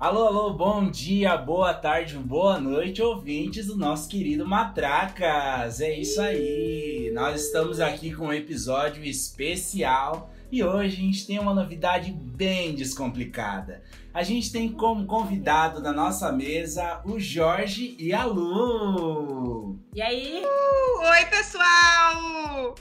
Alô, alô, bom dia, boa tarde, boa noite, ouvintes do nosso querido Matracas. É isso aí. Nós estamos aqui com um episódio especial e hoje a gente tem uma novidade bem descomplicada. A gente tem como convidado da nossa mesa o Jorge e a Lu. E aí? Uh, oi, pessoal!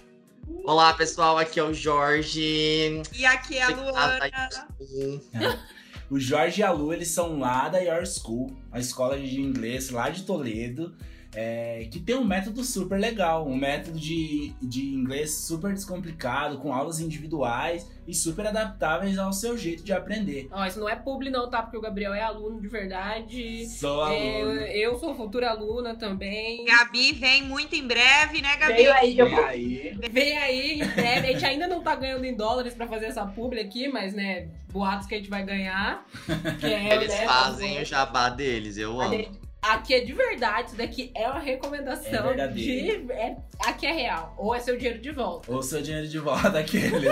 Olá, pessoal, aqui é o Jorge. E aqui é a Luana. O Jorge e a Lu, eles são lá da Your School, a escola de inglês lá de Toledo, é, que tem um método super legal, um método de, de inglês super descomplicado, com aulas individuais e super adaptáveis ao seu jeito de aprender. Ó, isso não é publi não, tá? Porque o Gabriel é aluno de verdade. Sou aluno. É, eu sou futura aluna também. Gabi vem muito em breve, né, Gabi? Veio aí, E aí? Vem aí, em breve. A gente ainda não tá ganhando em dólares pra fazer essa publi aqui, mas, né, boatos que a gente vai ganhar. Que é, Eles né, fazem fazer- o jabá deles, eu A amo. Aqui é de verdade, isso daqui é uma É recomendação verdadeiro. de. é- aqui é real. Ou é seu dinheiro de volta. Ou seu dinheiro de volta, aquele.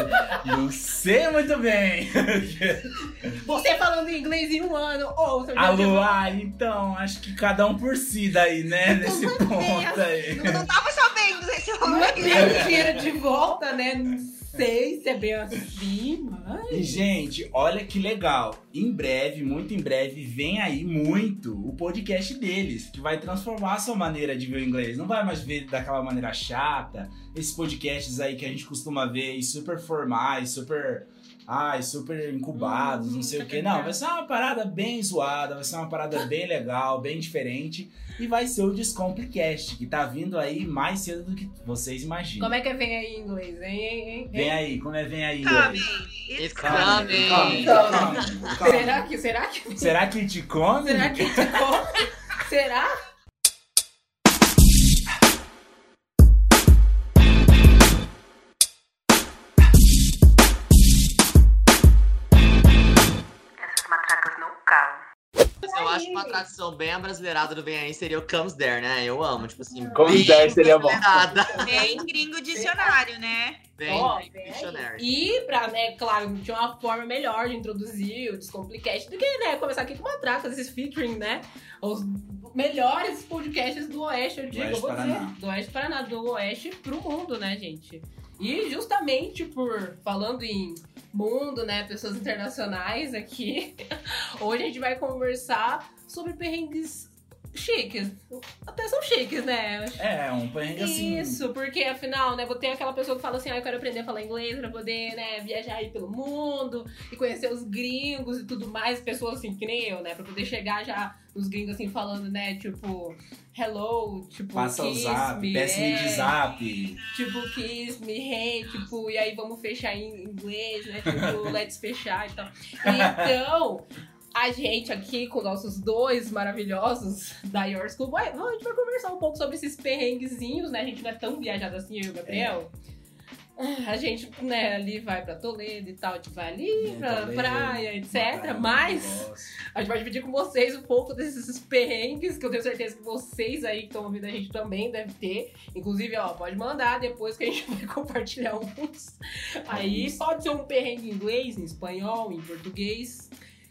Não sei muito bem. Você falando inglês em um ano, ou seu dinheiro de Alô, volta. ah, então, acho que cada um por si daí, né? Nesse ponto aí. Não, não tava sabendo desse Não é rolê. bem dinheiro de volta, né? Não sei se é bem assim, mas. E, gente, olha que legal. Em breve, muito em breve, vem aí muito o podcast deles, que vai transformar a sua maneira de ver o inglês. Não vai mais ver daquela maneira chata, esses podcasts aí que a gente costuma ver, e super formais, super. Ai, super incubados, Hum, não sei tá o que. Não, vai ser uma parada bem zoada, vai ser uma parada bem legal, bem diferente. E vai ser o Descomplicast, que tá vindo aí mais cedo do que vocês imaginam. Como é que é vem aí em inglês? Hein, hein, hein? Vem aí, como é vem aí? Coming. It's It's coming. Come. Será que, será que, Será que te come? será que te come? Será? Acho que uma atração bem abrasileirada do Vem Aí seria o Comes There, né? Eu amo, tipo assim. Comes There seria bom. bem gringo dicionário, né? Bem, Ó, bem dictionary. E pra, né, claro, tinha uma forma melhor de introduzir o Descomplicast do que, né, começar aqui com matracas, esses featuring, né? Os melhores podcasts do Oeste, eu digo, Oeste eu vou Paraná. dizer. Do Oeste Paraná, do Oeste pro mundo, né, gente? E justamente por, falando em mundo, né, pessoas internacionais aqui, hoje a gente vai conversar sobre perrengues chiques. Até são chiques, né? É, um perrengue assim. Isso, porque afinal, né, vou ter aquela pessoa que fala assim, ah, eu quero aprender a falar inglês pra poder, né, viajar aí pelo mundo e conhecer os gringos e tudo mais, pessoas assim que nem eu, né, pra poder chegar já os gringos assim falando, né, tipo, hello, tipo, Passa o kiss zap, me, peça-me é, de zap. tipo, kiss me, hey, tipo, e aí vamos fechar em inglês, né, tipo, let's fechar e tal. Então, a gente aqui com nossos dois maravilhosos da Your School, vai, a gente vai conversar um pouco sobre esses perrenguezinhos, né? A gente não é tão viajado assim, eu e o Gabriel. Ah, A gente, né, ali vai pra Toledo e tal, a gente vai ali pra Toledo, praia, etc. Macaé, Mas a gente vai dividir com vocês um pouco desses perrengues, que eu tenho certeza que vocês aí que estão ouvindo a gente também devem ter. Inclusive, ó, pode mandar depois que a gente vai compartilhar alguns. Aí pode ser um perrengue em inglês, em espanhol, em português.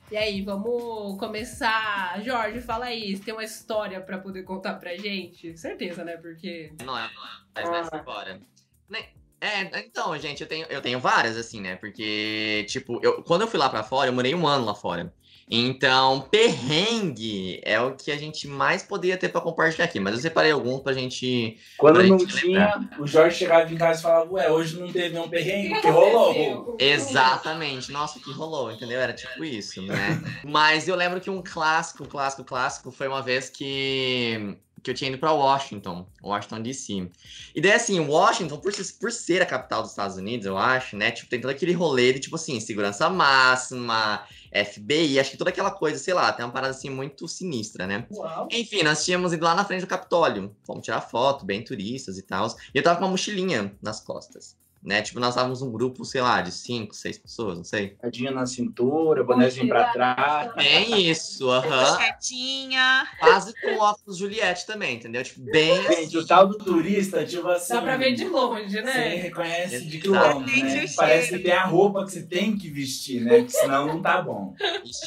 E aí, vamos começar. Jorge, fala aí, você tem uma história pra poder contar pra gente? Certeza, né? Porque. Não é, mas vai ser embora. Né? É, então, gente, eu tenho, eu tenho várias, assim, né? Porque, tipo, eu, quando eu fui lá pra fora, eu morei um ano lá fora. Então, perrengue é o que a gente mais poderia ter pra compartilhar aqui. Mas eu separei alguns pra gente. Quando não gente tinha, o Jorge chegava em casa e falava, ué, hoje não teve nenhum perrengue, O que rolou. aconteceu? Exatamente. Nossa, o que rolou, entendeu? Era tipo isso, né? Mas eu lembro que um clássico, clássico, clássico foi uma vez que, que eu tinha ido pra Washington, Washington DC. E daí, assim, Washington, por, ser- por ser a capital dos Estados Unidos, eu acho, né? Tipo, tem todo aquele rolê de, tipo assim, segurança máxima, FBI, acho que toda aquela coisa, sei lá, tem uma parada assim muito sinistra, né? Uau. Enfim, nós tínhamos ido lá na frente do Capitólio. Fomos tirar foto, bem turistas e tal. E eu tava com uma mochilinha nas costas. Né? Tipo, nós estávamos um grupo, sei lá, de cinco, seis pessoas, não sei. Tadinha na cintura, bonézinho pra trás. Bem isso, aham. Quietinha. Quase com óculos Juliette também, entendeu? Tipo, bem Gente, o tal do turista, tipo assim. Dá pra ver de longe, Você né? reconhece de Exatamente quilômetros, né? Parece tem a roupa que você tem que vestir, né? Porque senão não tá bom.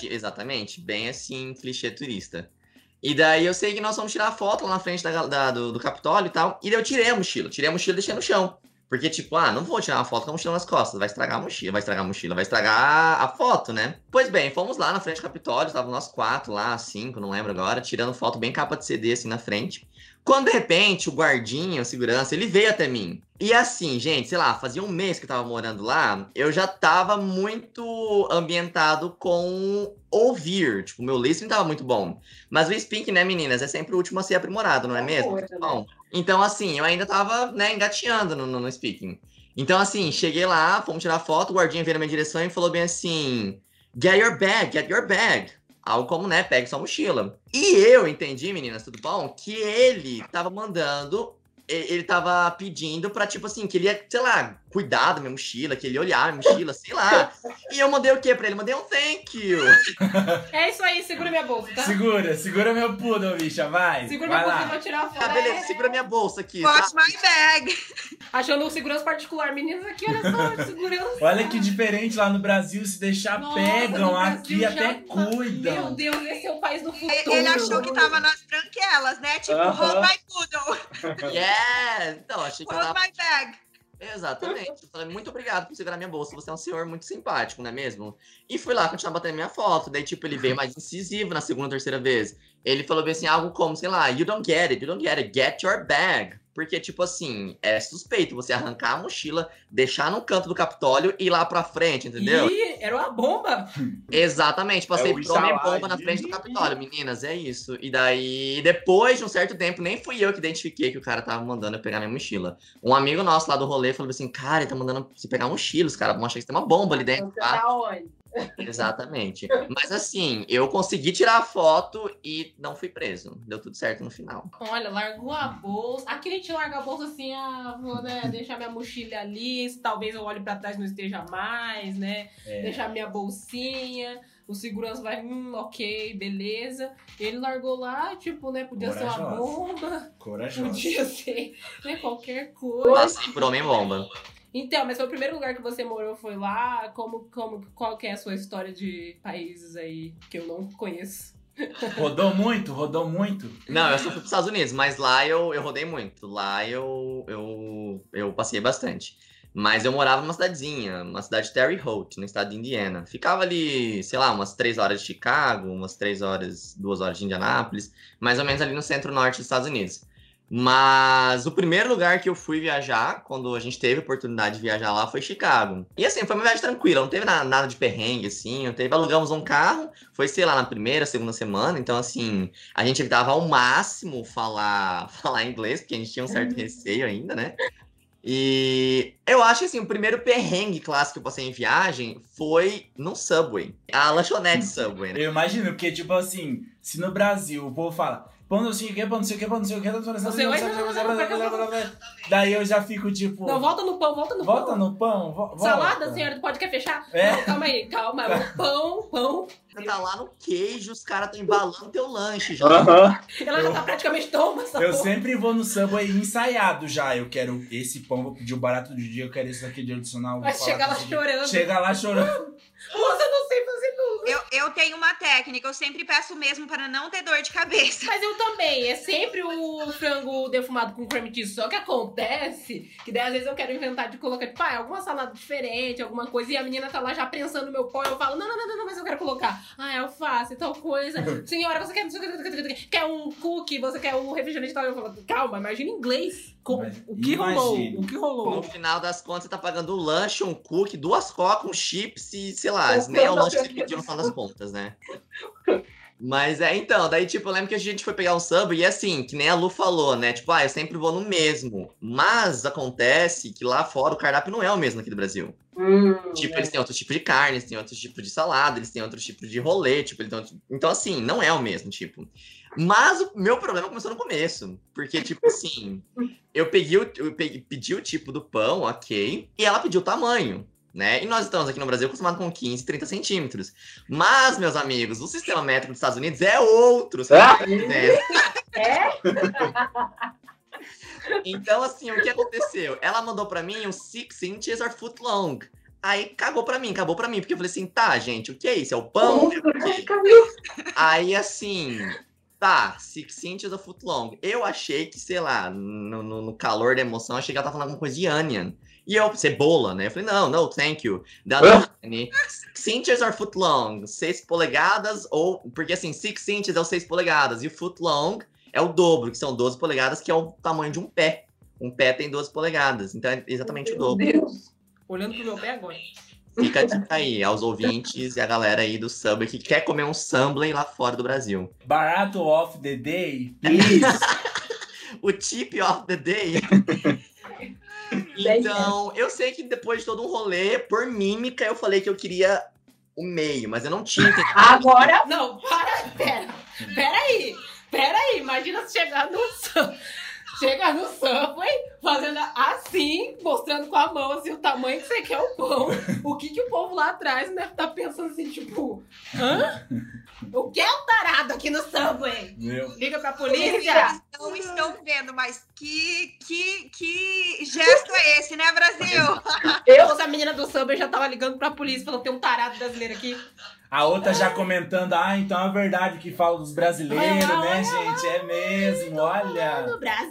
Exatamente, bem assim, clichê turista. E daí eu sei que nós fomos tirar foto lá na frente da, da- do, do Capitólio e tal. E daí eu tirei a mochila. Tirei a mochila e deixei no chão. Porque, tipo, ah, não vou tirar uma foto com a mochila nas costas. Vai estragar a mochila, vai estragar a mochila, vai estragar a foto, né? Pois bem, fomos lá na frente do Capitólio. Estavam nós quatro lá, cinco, não lembro agora, tirando foto bem capa de CD assim na frente. Quando de repente o guardinha, o segurança, ele veio até mim. E assim, gente, sei lá, fazia um mês que eu tava morando lá, eu já tava muito ambientado com ouvir. Tipo, o meu listening tava muito bom. Mas o speaking, né, meninas, é sempre o último a ser aprimorado, não é É mesmo? coisa, né? Então assim, eu ainda tava, né, engateando no, no, no speaking. Então assim, cheguei lá, fomos tirar foto, o guardinha veio na minha direção e falou bem assim, get your bag, get your bag. Algo como, né, pegue sua mochila. E eu entendi, meninas, tudo bom? Que ele tava mandando, ele tava pedindo pra, tipo assim, que ele ia, sei lá, cuidar da minha mochila, que ele olhar a mochila, sei lá. E eu mandei o quê pra ele? Mandei um thank you. É isso aí, segura minha bolsa, tá? Segura, segura meu poodle, bicha, vai. Segura vai minha bolsa eu lá. vou tirar a foto. Ah, beleza, segura minha bolsa aqui, tá? Watch my bag. Achando o segurança particular. Meninas aqui, olha só, segurança. Olha que diferente lá no Brasil, se deixar, Nossa, pegam aqui, até Meu cuidam. Deus, esse é o país do futuro. Ele achou que tava nas branquelas, né? Tipo, Aham. hold my poodle. Yeah! Então, achei que Hold tava my bag. Exatamente. Eu falei, muito obrigado por segurar minha bolsa. Você é um senhor muito simpático, não é mesmo? E fui lá continuar batendo minha foto. Daí, tipo, ele veio mais incisivo na segunda, terceira vez. Ele falou bem assim, algo como, sei lá, you don't get it, you don't get it, get your bag. Porque, tipo assim, é suspeito você arrancar a mochila, deixar no canto do Capitólio e ir lá pra frente, entendeu? Ih, era uma bomba. Exatamente, passei É o por homem Ixalá, bomba na frente do Capitólio, meninas, é isso. E daí, depois de um certo tempo, nem fui eu que identifiquei que o cara tava mandando eu pegar minha mochila. Um amigo nosso lá do rolê falou assim, cara, ele tá mandando você pegar a mochila, os caras vão achar que tem uma bomba ali dentro, Você tá onde? Exatamente. Mas assim, eu consegui tirar a foto e não fui preso. Deu tudo certo no final. Olha, largou a bolsa. Aqui a gente larga a bolsa assim, ah, vou né, deixar minha mochila ali, se talvez eu olhe pra trás e não esteja mais, né? É. Deixar minha bolsinha. O segurança vai, hum, ok, beleza. Ele largou lá, tipo, né? Podia ser uma Corajosa. bomba, Corajoso. podia ser né, qualquer coisa. Passei por homem bomba. Então, mas foi o primeiro lugar que você morou, foi lá? Como, como, qual que é a sua história de países aí que eu não conheço? Rodou muito? Rodou muito? Não, eu só fui pros Estados Unidos, mas lá eu, eu rodei muito. Lá eu, eu, eu passei bastante. Mas eu morava numa cidadezinha, uma cidade de Terre Haute, no estado de Indiana. Ficava ali, sei lá, umas três horas de Chicago, umas três horas, duas horas de Indianápolis, mais ou menos ali no centro-norte dos Estados Unidos. Mas o primeiro lugar que eu fui viajar, quando a gente teve a oportunidade de viajar lá, foi Chicago. E assim, foi uma viagem tranquila, não teve na- nada de perrengue, assim. Não teve, alugamos um carro, foi, sei lá, na primeira, segunda semana. Então, assim, a gente evitava ao máximo falar, falar inglês, porque a gente tinha um certo receio ainda, né? E eu acho que assim, o primeiro perrengue clássico que eu passei em viagem foi no Subway. A lanchonete Subway, né? Eu imagino, porque, tipo assim, se no Brasil o povo fala pão não sei o que, pão não sei o que, pão não sei o que, Você vai- daí eu já fico tipo. Não, volta no pão, volta no volta pão. no pão, vo- volta. Salada, senhora, pode quer fechar? É. Não, calma aí, calma. Pão, pão. Você tá lá no queijo, os caras estão embalando teu lanche já. Aham. Ela já Eu- tá praticamente toma essa Eu porra. sempre vou no Subway ensaiado já. Eu quero esse pão, vou pedir o barato do dia, eu quero esse daqui de adicional. Chegar com lá chorando. Chega lá chorando. Moça, eu não sei fazer nunca. Eu, eu tenho uma técnica, eu sempre peço mesmo para não ter dor de cabeça. Mas eu também. É sempre o frango defumado com creme cheese. Só que acontece que daí às vezes eu quero inventar de colocar, tipo, ah, alguma salada diferente, alguma coisa. E a menina tá lá já prensando no meu pão. E eu falo, não, não, não, não, não, mas eu quero colocar. Ah, alface, tal coisa. Senhora, você quer, quer um cookie? Você quer um refrigerante e tal? Eu falo, calma, imagina em inglês. Mas o que rolou? O que No rolou? final das contas, você tá pagando um lanche, um cookie, duas coca, um chips e, sei lá, nem é o lanche que você pediu no final das contas, né? Mas é, então, daí, tipo, eu lembro que a gente foi pegar um sub e assim, que nem a Lu falou, né? Tipo, ah, eu sempre vou no mesmo. Mas acontece que lá fora o cardápio não é o mesmo aqui do Brasil. Hum, Tipo, é. eles têm outro tipo de carne, eles têm outro tipo de salada, eles têm outro tipo de rolê, tipo, eles têm outro- então assim, não é o mesmo tipo. Mas o meu problema começou no começo, porque tipo assim, eu peguei o, eu peguei, pedi o tipo do pão, ok, e ela pediu o tamanho. Né? E nós estamos aqui no Brasil acostumados com 15, 30 centímetros. Mas, meus amigos, o sistema métrico dos Estados Unidos é outro. Ah! É? Então, assim, o que aconteceu? Ela mandou pra mim o six inches or foot long. Aí cagou pra mim, acabou pra mim, porque eu falei assim, tá, gente, o que é isso? É o pão? É? Aí, assim, tá, six inches or foot long. Eu achei que, sei lá, no, no- no calor da emoção, achei que ela tava falando alguma coisa de onion. E eu, cebola, né? Eu falei, não, não, thank you. Da Dani, six inches or foot long? Seis polegadas ou... Porque, assim, six inches é o seis polegadas e o foot long é o dobro, que são 12 polegadas, que é o tamanho de um pé. Um pé tem 12 polegadas, então é exatamente o Meu dobro. Deus. Olhando pro meu pé agora. Fica a dica aí aos ouvintes e a galera aí do Subway que quer comer um Subway lá fora do Brasil. Barato of the day, please. O tip of the day. então, eu sei que depois de todo um rolê, por mímica, eu falei que eu queria o meio, mas eu não tinha. Agora Não, para, pera. Pera aí. Pera aí. Imagina se chegar no Subway. Chega no Subway, fazendo assim, mostrando com a mão assim, o tamanho que você quer o pão. O que, que o povo lá atrás deve estar pensando assim, tipo, hã? O que é um tarado aqui no Subway? Meu. Liga pra Eles polícia. não estão vendo, mas que, que, que gesto é esse, né, Brasil? eu Ou a menina do Subway já tava ligando pra polícia, falando, tem um tarado brasileiro aqui. A outra já comentando, ah, então é verdade que fala dos brasileiros, Olha né, olha gente? É mesmo, olha.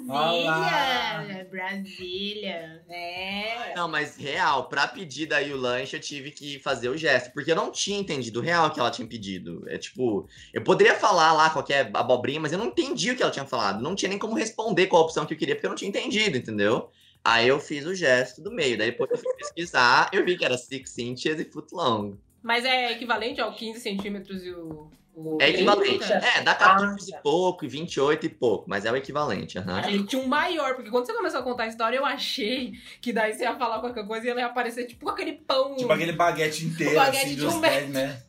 Olá. Brasília, Brasília, é. Não, mas real, pra pedir daí o lanche, eu tive que fazer o gesto, porque eu não tinha entendido o real que ela tinha pedido. É tipo, eu poderia falar lá qualquer abobrinha, mas eu não entendi o que ela tinha falado. Não tinha nem como responder qual a opção que eu queria, porque eu não tinha entendido, entendeu? Aí eu fiz o gesto do meio, daí depois eu fui pesquisar, eu vi que era 6 inches e foot long. Mas é equivalente ao 15 centímetros e o. o- É equivalente. É, dá 14 Ah, e pouco e 28 e pouco, mas é o equivalente, aham. A gente tinha um maior, porque quando você começou a contar a história, eu achei que daí você ia falar qualquer coisa e ela ia aparecer tipo com aquele pão. Tipo aquele baguete inteiro, O baguete assim, de um pés, né?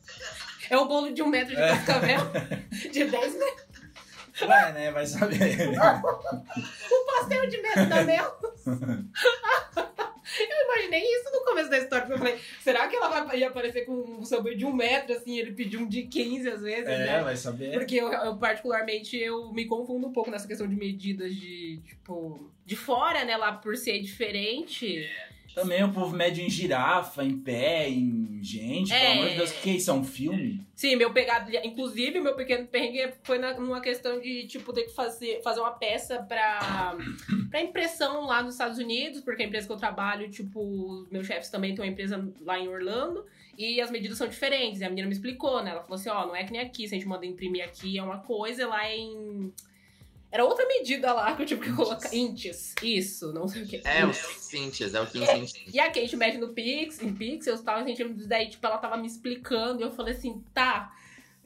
É o bolo de um metro de É. cascavel. De 10 metros. Ué, né? Vai saber. O pastel de metro da mel. Eu imaginei isso no começo da história, porque eu falei, será que ela vai ia aparecer com um sabor de um metro, assim, ele pediu um de 15 às vezes, É, né? vai saber. Porque eu, eu, particularmente, eu me confundo um pouco nessa questão de medidas de, tipo, de fora, né? Lá por ser diferente. Também o povo mede em girafa, em pé, em gente. É. Pelo amor de Deus, o que que é isso? É um filme? Sim, meu pegado. Inclusive, meu pequeno perrengue foi na, numa questão de, tipo, ter que fazer, fazer uma peça pra, pra impressão lá nos Estados Unidos, porque a empresa que eu trabalho, tipo, meus chefes também têm uma empresa lá em Orlando. E as medidas são diferentes. E a menina me explicou, né? Ela falou assim: ó, não é que nem aqui, se a gente manda imprimir aqui é uma coisa, lá é em. Era outra medida lá que eu tive que colocar. Inches. Isso, não sei o que. É o 6 inches, é o 15 inches. E a gente mede no Pix, em Pixels e tal, e centímetros, daí, tipo, ela tava me explicando, e eu falei assim, tá.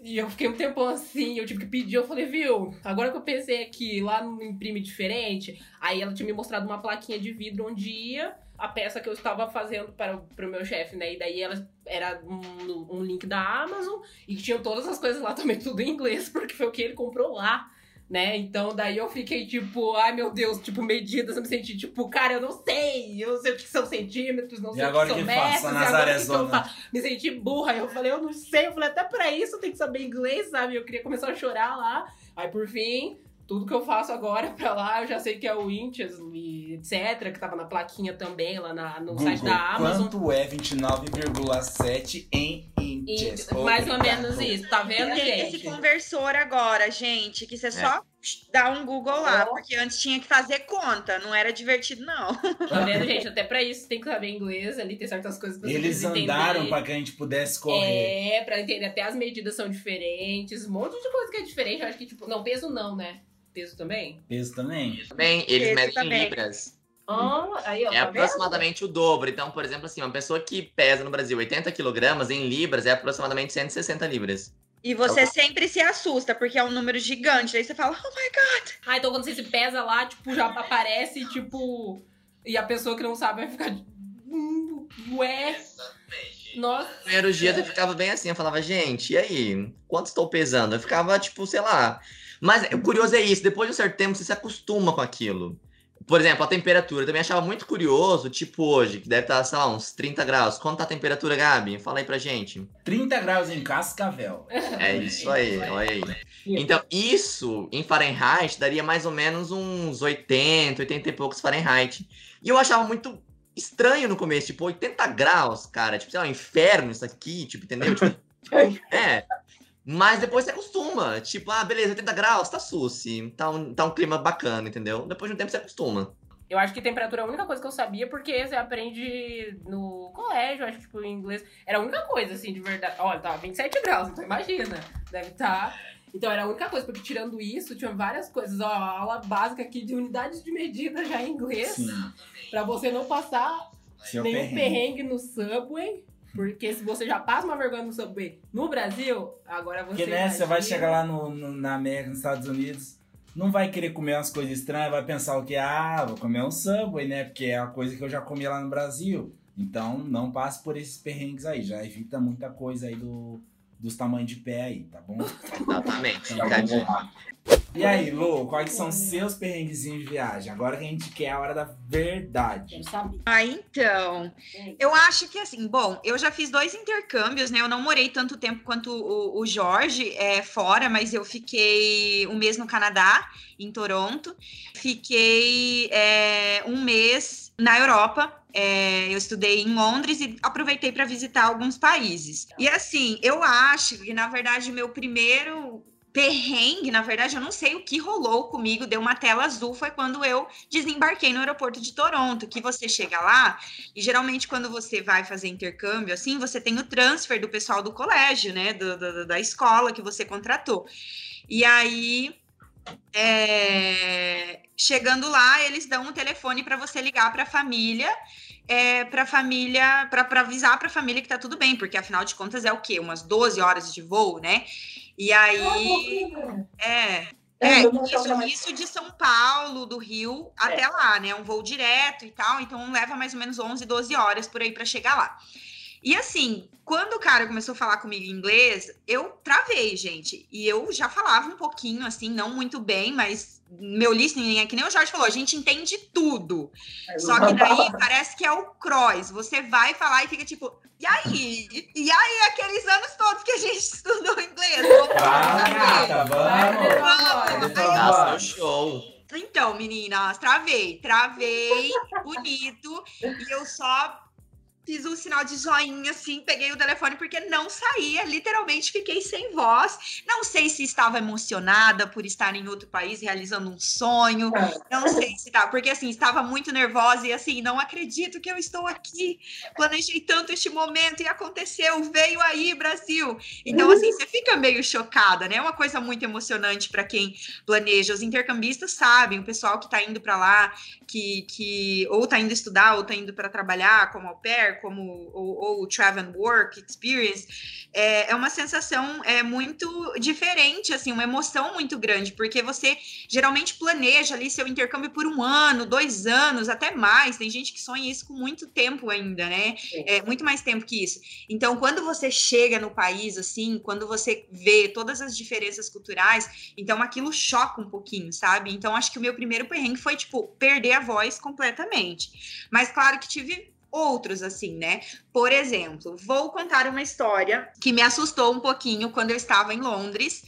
E eu fiquei um tempão assim, eu tive que pedir, eu falei, viu, agora que eu pensei aqui, lá no imprime diferente, aí ela tinha me mostrado uma plaquinha de vidro onde ia a peça que eu estava fazendo para, para o meu chefe, né? E daí ela era um, um link da Amazon e que tinha todas as coisas lá também, tudo em inglês, porque foi o que ele comprou lá né? Então daí eu fiquei tipo, ai meu Deus, tipo, medidas, eu me senti tipo, cara, eu não sei, eu não sei o que são centímetros, não E sei o que que são faço? metros, agora que, que eu faço? Me senti burra, eu falei, eu não sei, eu falei, até pra isso tenho que saber inglês, sabe? Eu queria começar a chorar lá, aí por fim, tudo que eu faço agora pra lá, eu já sei que é o inches e etc, que tava na plaquinha também lá na, no Google, site da Amazon. quanto é 29,7 em E mais ou menos isso, tá vendo, Tem esse gente? conversor agora, gente, que você só dá um Google lá, Ó. porque antes tinha que fazer conta, não era divertido, não. Tá vendo, gente? Até pra isso tem que saber inglês, ali tem certas coisas que você Eles andaram pra que a gente pudesse correr. É, pra entender até as medidas são diferentes, um monte de coisa que é diferente. Eu acho que, tipo, não, peso não, né? Peso também? Peso também. Também, eles medem em também. libras. Ah, aí, ó, É tá vendo? aproximadamente o dobro. Então, por exemplo, assim, uma pessoa que pesa no Brasil 80 quilogramas, em libras, é aproximadamente 160 libras. E você sempre se assusta, porque é um número gigante. Aí você fala, oh my God. Ah, então quando você se pesa lá, tipo, já aparece, tipo. E a pessoa que não sabe vai ficar. Hum, ué. Nossa. No primeiro dia eu ficava bem assim, eu falava, gente, e aí? Quanto estou pesando? Eu ficava, tipo, sei lá. Mas o curioso é isso, depois de um certo tempo você se acostuma com aquilo. Por exemplo, a temperatura. Eu também achava muito curioso, tipo hoje, que deve estar, sei lá, uns 30 graus. Quanto tá a temperatura, Gabi? Fala aí pra gente. 30 graus em Cascavel. É isso aí, olha aí. Então, isso em Fahrenheit daria mais ou menos uns 80, 80 e poucos Fahrenheit. E eu achava muito estranho no começo, tipo, 80 graus, cara. Tipo, sei lá, um inferno isso aqui, tipo, entendeu? Tipo, é. Mas depois você acostuma. Tipo, ah, beleza, 80 graus, tá suci. Tá um, tá um clima bacana, entendeu? Depois de um tempo você acostuma. Eu acho que temperatura é a única coisa que eu sabia, porque você aprende no colégio, acho que, tipo, em inglês. Era a única coisa, assim, de verdade. Olha, tá 27 graus, então imagina. Deve estar. Então era a única coisa, porque tirando isso, tinha várias coisas. Ó, a aula básica aqui de unidades de medida já em inglês. Sim. Pra você não passar Seu nenhum perrengue. perrengue no subway. Porque se você já passa uma vergonha no subway no Brasil, agora você. Porque, né, você vai imagina- chegar lá no, no- na América, nos Estados Unidos, não vai querer comer umas coisas estranhas, vai pensar o que? Ah, vou comer um Subway, né? Porque é a coisa que eu já comi lá no Brasil. Então, não passe por esses perrengues aí. Já evita muita coisa aí do, dos tamanhos de pé aí, tá bom? Exatamente. Então, Fica E aí, Lu, quais são seus perrenguezinhos de viagem? Agora que a gente quer a hora da verdade. Quero saber. Ah, então. Eu acho que assim, bom, eu já fiz dois intercâmbios, né? Eu não morei tanto tempo quanto o, o Jorge é, fora, mas eu fiquei um mês no Canadá, em Toronto. Fiquei é, um mês na Europa. é, eu estudei em Londres e aproveitei para visitar alguns países. E assim, eu acho que, na verdade, meu primeiro perrengue, na verdade, eu não sei o que rolou comigo, deu uma tela azul, foi quando eu desembarquei no aeroporto de Toronto, que você chega lá e geralmente quando você vai fazer intercâmbio, assim, você tem o transfer do pessoal do colégio, né, do, do- da escola que você contratou. E aí, é, chegando lá, eles dão um telefone para você ligar para a família, é, para família, para avisar para a família que tá tudo bem, porque afinal de contas é o quê? Umas 12 horas de voo, né? E aí, é, é, isso, isso de São Paulo, do Rio, até lá, né? Um voo direto e tal, então leva mais ou menos 11, 12 horas por aí para chegar lá. E assim, quando o cara começou a falar comigo em inglês, eu travei, gente. E eu já falava um pouquinho, assim, não muito bem, mas meu listening é que nem o Jorge falou, a gente entende tudo. Só que daí parece que é o cross. Você vai falar e fica tipo, e aí? E aí, aqueles anos todos que a gente estudou inglês? Vamos. Vamos. Nossa, show. Então, meninas, travei, travei, bonito, e eu só fiz um sinal de joinha, assim, peguei o telefone porque não saía, literalmente fiquei sem voz. Não sei se estava emocionada por estar em outro país realizando um sonho, não sei se tá, porque assim, estava muito nervosa e assim, não acredito que eu estou aqui, planejei tanto este momento e aconteceu, veio aí, Brasil. Então, assim, você fica meio chocada, né? É uma coisa muito emocionante para quem planeja. Os intercambistas sabem, o pessoal que está indo para lá, que, que ou está indo estudar ou está indo para trabalhar como au pair, como ou, ou travel and work experience, é, é uma sensação é muito diferente, assim, uma emoção muito grande, porque você geralmente planeja ali seu intercâmbio por um ano, dois anos, até mais. Tem gente que sonha isso com muito tempo ainda, né? É, muito mais tempo que isso. Então, quando você chega no país, assim, quando você vê todas as diferenças culturais, então aquilo choca um pouquinho, sabe? Então, acho que o meu primeiro perrengue foi, tipo, perder a voz completamente. Mas, claro que tive outros, assim, né? Por exemplo, vou contar uma história que me assustou um pouquinho quando eu estava em Londres.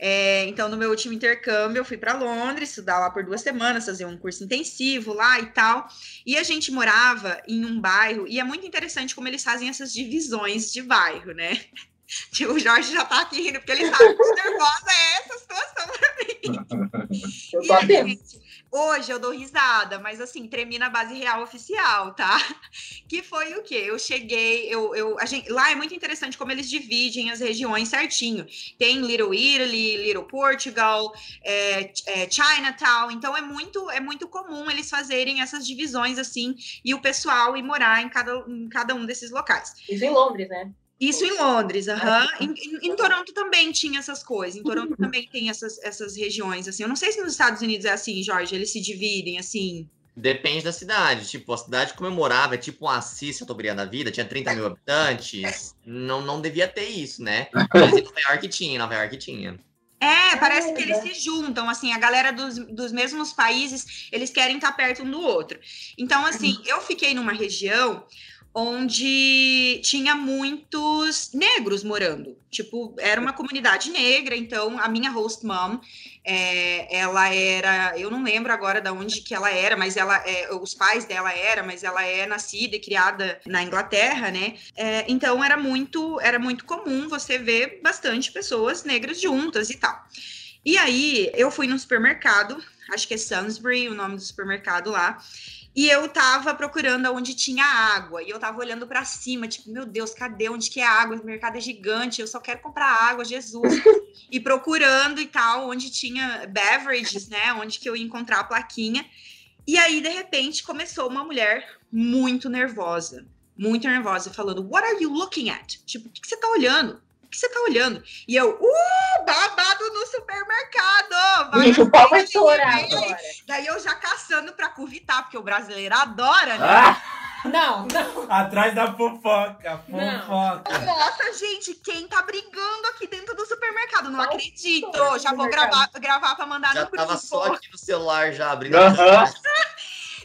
É, então, no meu último intercâmbio, eu fui para Londres, estudar lá por duas semanas, fazer um curso intensivo lá e tal. E a gente morava em um bairro, e é muito interessante como eles fazem essas divisões de bairro, né? Tipo, o Jorge já tá aqui rindo, porque ele sabe que nervosa é essa situação pra mim. Eu E gente, hoje eu dou risada, mas assim, tremi na base real oficial, tá? Que foi o quê? Eu cheguei, eu, eu, a gente, lá é muito interessante como eles dividem as regiões certinho. Tem Little Italy, Little Portugal, é, é, Chinatown, então é muito, é muito comum eles fazerem essas divisões assim e o pessoal ir morar em cada, em cada um desses locais. Isso em Londres, né? Isso em Londres, aham. Em, em- em Toronto também tinha essas coisas. Em Toronto também tem essas, essas regiões, assim. Eu não sei se nos Estados Unidos é assim, Jorge, eles se dividem, assim. Depende da cidade. Tipo, a cidade comemorava, é tipo um Assis, Chateaubriand da vida, tinha 30 mil habitantes. Não, não devia ter isso, né? Mas em Nova York tinha, Nova York tinha. É, parece que eles se juntam, assim, a galera dos, dos mesmos países, eles querem estar perto um do outro. Então, assim, eu fiquei numa região onde tinha muitos negros morando. Tipo, era uma comunidade negra, então a minha host mom, é, ela era, eu não lembro agora de onde que ela era, mas ela, é, os pais dela era, mas ela é nascida e criada na Inglaterra, né? É, então era muito, era muito comum você ver bastante pessoas negras juntas e tal. E aí eu fui no supermercado, acho que é Sainsbury, o nome do supermercado lá. E eu tava procurando onde tinha água. E eu tava olhando para cima, tipo, meu Deus, cadê? Onde que é água? O mercado é gigante, eu só quero comprar água, Jesus. e procurando e tal, onde tinha beverages, né? Onde que eu ia encontrar a plaquinha. E aí, de repente, começou uma mulher muito nervosa. Muito nervosa, falando: What are you looking at? Tipo, o que, que você tá olhando? O que você tá olhando? E eu, uh, babado no supermercado! Vai Gente, o pau vai estourar. Daí eu já caçando pra curvitar, porque o brasileiro adora, né? Ah, Não, não. atrás da fofoca, Não. fofoca. Nossa, gente, quem tá brigando aqui dentro do supermercado? Não acredito. Já vou gravar, gravar pra mandar Já no grupo. tava só aqui no celular já abrindo. Aham.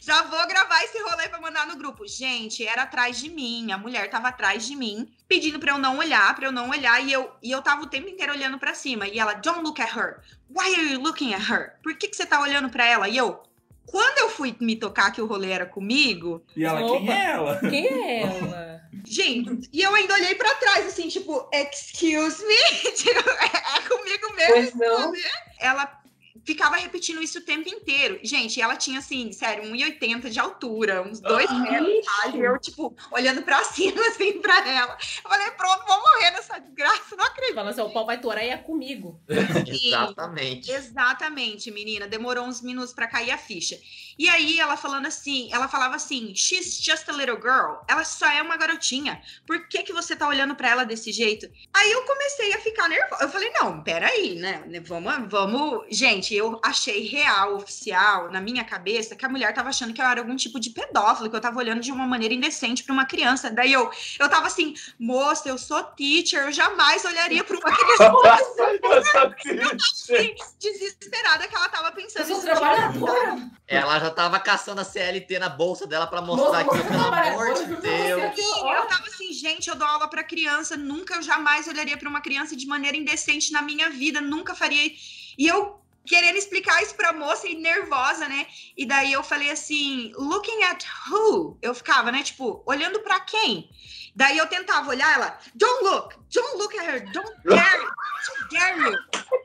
Já vou gravar esse rolê pra mandar no grupo. Gente, era atrás de mim. A mulher tava atrás de mim, pedindo pra eu não olhar, pra eu não olhar. E eu, e eu tava o tempo inteiro olhando pra cima. E ela, don't look at her. Why are you looking at her? Por que, que você tá olhando pra ela? E eu, quando eu fui me tocar que o rolê era comigo, E ela, Opa. quem é ela? Quem é ela? gente, e eu ainda olhei pra trás, assim, tipo, excuse me? Tipo, é comigo mesmo. Pois não. ela ficava repetindo isso o tempo inteiro. Gente, ela tinha, assim, sério, 1,80 de altura, uns dois Ah. metros. E eu, tipo, olhando pra cima, assim, pra ela. Eu falei, pronto, vou morrer nessa desgraça, não acredito. Falando assim, o pau vai torar e é comigo. Exatamente. Exatamente, menina. Demorou uns minutos pra cair a ficha. E aí, ela falando assim, ela falava assim, she's just a little girl. Ela só é uma garotinha. Por que que você tá olhando pra ela desse jeito? Aí eu comecei a ficar nervosa. Eu falei, não, peraí, né? Vamos, vamos... Gente, eu achei real, oficial, na minha cabeça, que a mulher tava achando que eu era algum tipo de pedófilo, que eu tava olhando de uma maneira indecente pra uma criança. Daí eu, eu tava assim, moça, eu sou teacher, eu jamais olharia pra uma criança assim, desesperada que ela tava pensando. Eu sou trabalhadora. Ela já tava caçando a CLT na bolsa dela pra mostrar aqui, você pelo amor de Deus. eu tava assim, gente, eu dou aula pra criança, nunca, eu jamais olharia pra uma criança de maneira indecente na minha vida, nunca faria. E eu querendo explicar isso pra moça e nervosa, né? E daí eu falei assim, looking at who? Eu ficava, né, tipo, olhando pra quem? Daí eu tentava olhar ela, don't look, don't look at her, don't dare, don't dare you.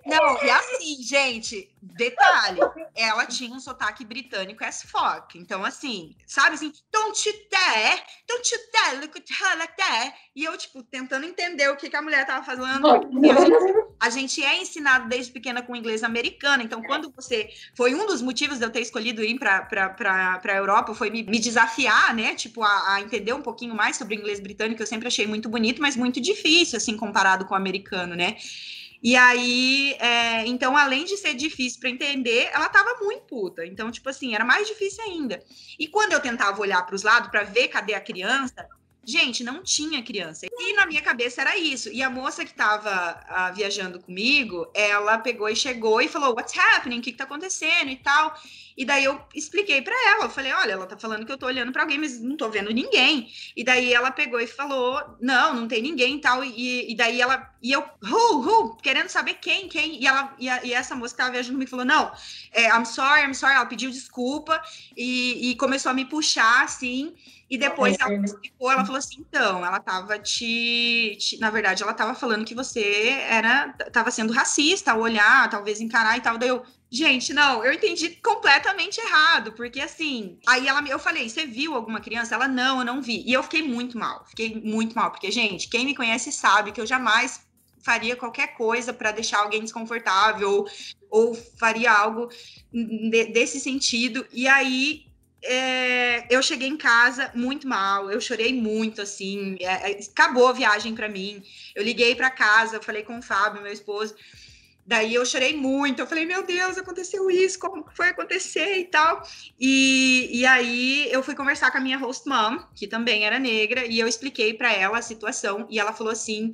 Não, e assim, gente, detalhe, ela tinha um sotaque britânico as fuck. Então, assim, sabe assim, don't you dare, don't you dare look at her like that. E eu, tipo, tentando entender o que, que a mulher tava falando. A gente, a gente é ensinado desde pequena com inglês americano. Então, quando você. Foi um dos motivos de eu ter escolhido ir pra, pra, pra, pra Europa, foi me, me desafiar, né? Tipo, a, a entender um pouquinho mais sobre o inglês britânico. Eu sempre achei muito bonito, mas muito difícil, assim, comparado com o americano, né? E aí, é, então, além de ser difícil para entender, ela tava muito puta. Então, tipo assim, era mais difícil ainda. E quando eu tentava olhar para os lados para ver cadê a criança, gente, não tinha criança. E na minha cabeça era isso. E a moça que tava ah, viajando comigo, ela pegou e chegou e falou: What's happening? O que, que tá acontecendo e tal. E daí eu expliquei para ela, eu falei, olha, ela tá falando que eu tô olhando para alguém, mas não tô vendo ninguém. E daí ela pegou e falou, não, não tem ninguém e tal. E, e daí ela, e eu, who, who, querendo saber quem, quem. E ela, e, a- e essa moça que tava viajando comigo falou, não, é, I'm sorry, I'm sorry. Ela pediu desculpa e, e começou a me puxar assim. E depois ela me explicou, ela falou assim, então, ela tava te, te- na verdade, ela tava falando que você era, tava sendo racista ao olhar, talvez encarar e tal. Daí eu, Gente, não, eu entendi completamente errado, porque assim, aí ela, eu falei, você viu alguma criança? Ela, não, eu não vi. E eu fiquei muito mal, fiquei muito mal, porque, gente, quem me conhece sabe que eu jamais faria qualquer coisa para deixar alguém desconfortável ou, ou faria algo de- desse sentido. E aí é, eu cheguei em casa muito mal, eu chorei muito, assim, é, é, acabou a viagem para mim. Eu liguei para casa, falei com o Fábio, meu esposo. Daí eu chorei muito, eu falei, meu Deus, aconteceu isso, como foi acontecer e tal. E, e aí eu fui conversar com a minha host mom, que também era negra, e eu expliquei para ela a situação, e ela falou assim: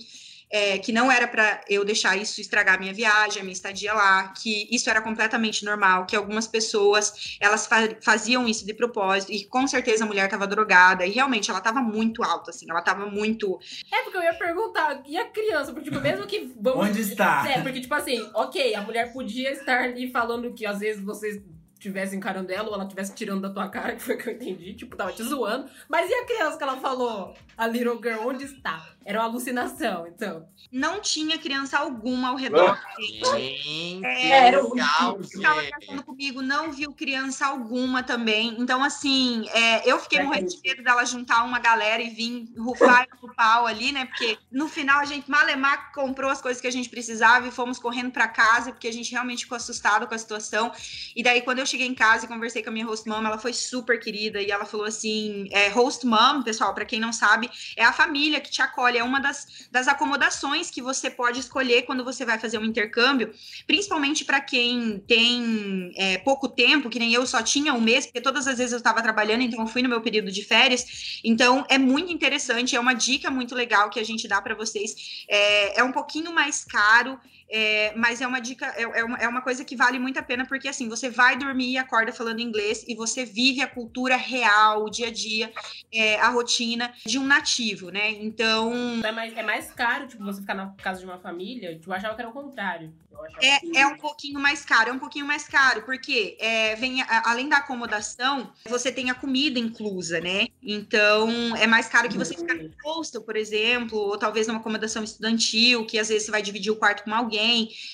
é, que não era para eu deixar isso estragar a minha viagem, a minha estadia lá, que isso era completamente normal, que algumas pessoas elas fa faziam isso de propósito e com certeza a mulher estava drogada e realmente ela estava muito alta, assim, ela estava muito. É porque eu ia perguntar, e a criança? Porque, tipo, mesmo que. Vamos... Onde está? É, porque, tipo assim, ok, a mulher podia estar ali falando que às vezes vocês estivesse encarando ela ou ela estivesse tirando da tua cara, que foi o que eu entendi, tipo, tava te zoando. Mas e a criança que ela falou? A little girl, onde está? Era uma alucinação, então. Não tinha criança alguma ao redor. Gente, É, era um legal, Estava gente. conversando comigo, não viu criança alguma também. Então, assim, é, eu fiquei morrendo de medo dela juntar uma galera e vir rufar o pau ali, né? Porque no final a gente, malemar, comprou as coisas que a gente precisava e fomos correndo para casa, porque a gente realmente ficou assustado com a situação. E daí, quando eu cheguei em casa e conversei com a minha host mom, ela foi super querida e ela falou assim: é, host mom, pessoal, para quem não sabe, é a família que te acolhe, é uma das, das acomodações que você pode escolher quando você vai fazer um intercâmbio, principalmente para quem tem é, pouco tempo, que nem eu só tinha um mês, porque todas as vezes eu estava trabalhando, então eu fui no meu período de férias. Então é muito interessante, é uma dica muito legal que a gente dá para vocês. É, é um pouquinho mais caro. É, mas é uma dica, é, é, uma, é uma coisa que vale muito a pena, porque assim, você vai dormir e acorda falando inglês e você vive a cultura real, o dia a dia, é, a rotina de um nativo, né? Então, É mais, é mais caro, tipo, você ficar na casa de uma família. Tipo, eu achava que era o contrário. Que- É, é um pouquinho mais caro, é um pouquinho mais caro, porque é, vem, a- além da acomodação, você tem a comida inclusa, né? Então, é mais caro que você ficar no hostel, por exemplo, ou talvez numa acomodação estudantil, que às vezes você vai dividir o quarto com alguém.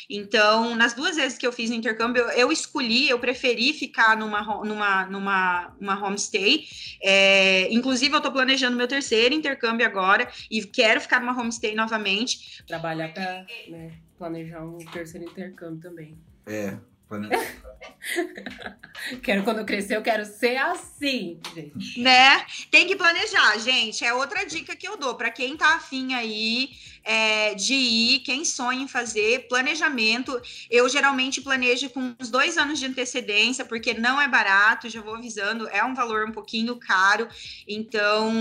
Então, nas duas vezes que eu fiz o intercâmbio, eu, eu escolhi, eu preferi ficar numa, numa, numa uma homestay. É, inclusive, eu tô planejando meu terceiro intercâmbio agora e quero ficar numa homestay novamente. Trabalhar pra né, planejar um terceiro intercâmbio também. É. Quero, quando eu crescer, eu quero ser assim, gente. Né? Tem que planejar, gente. É outra dica que eu dou para quem tá afim aí é, de ir, quem sonha em fazer planejamento. Eu geralmente planejo com uns dois anos de antecedência, porque não é barato, já vou avisando, é um valor um pouquinho caro. Então,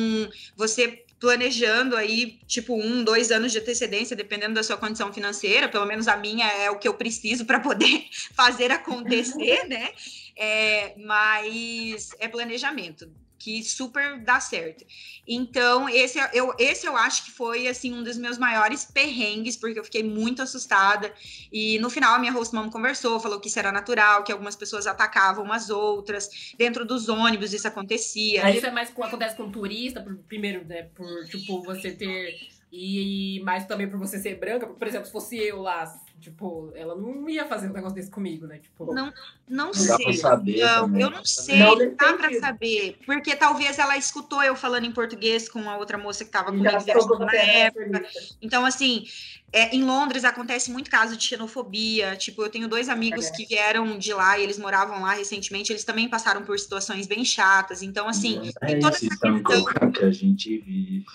você planejando aí, tipo, um, dois anos de antecedência, dependendo da sua condição financeira, pelo menos a minha é o que eu preciso para poder fazer acontecer, né? É, mas é planejamento que super dá certo. Então, esse é- eu, esse eu acho que foi assim um dos meus maiores perrengues, porque eu fiquei muito assustada. E no final a minha host mom conversou, falou que isso era natural, que algumas pessoas atacavam umas outras, dentro dos ônibus isso acontecia. Aí isso é mais acontece com turista, por- primeiro, né? Por, tipo, você ter. E mais também por você ser branca. Por exemplo, se fosse eu lá, tipo, ela não ia fazer um negócio desse comigo, né? Tipo, Não, não Não sei. dá pra saber Não, eu não sei, Não, não dá pra sentido. saber. Porque talvez ela escutou eu falando em português com a outra moça que tava Já comigo viajando na época. Então, assim, é, em Londres acontece muito caso de xenofobia. Tipo, eu tenho dois amigos É. que vieram de lá e eles moravam lá recentemente. Eles também passaram por situações bem chatas. Então, assim, É tem toda essa estamos questão. que a gente vive.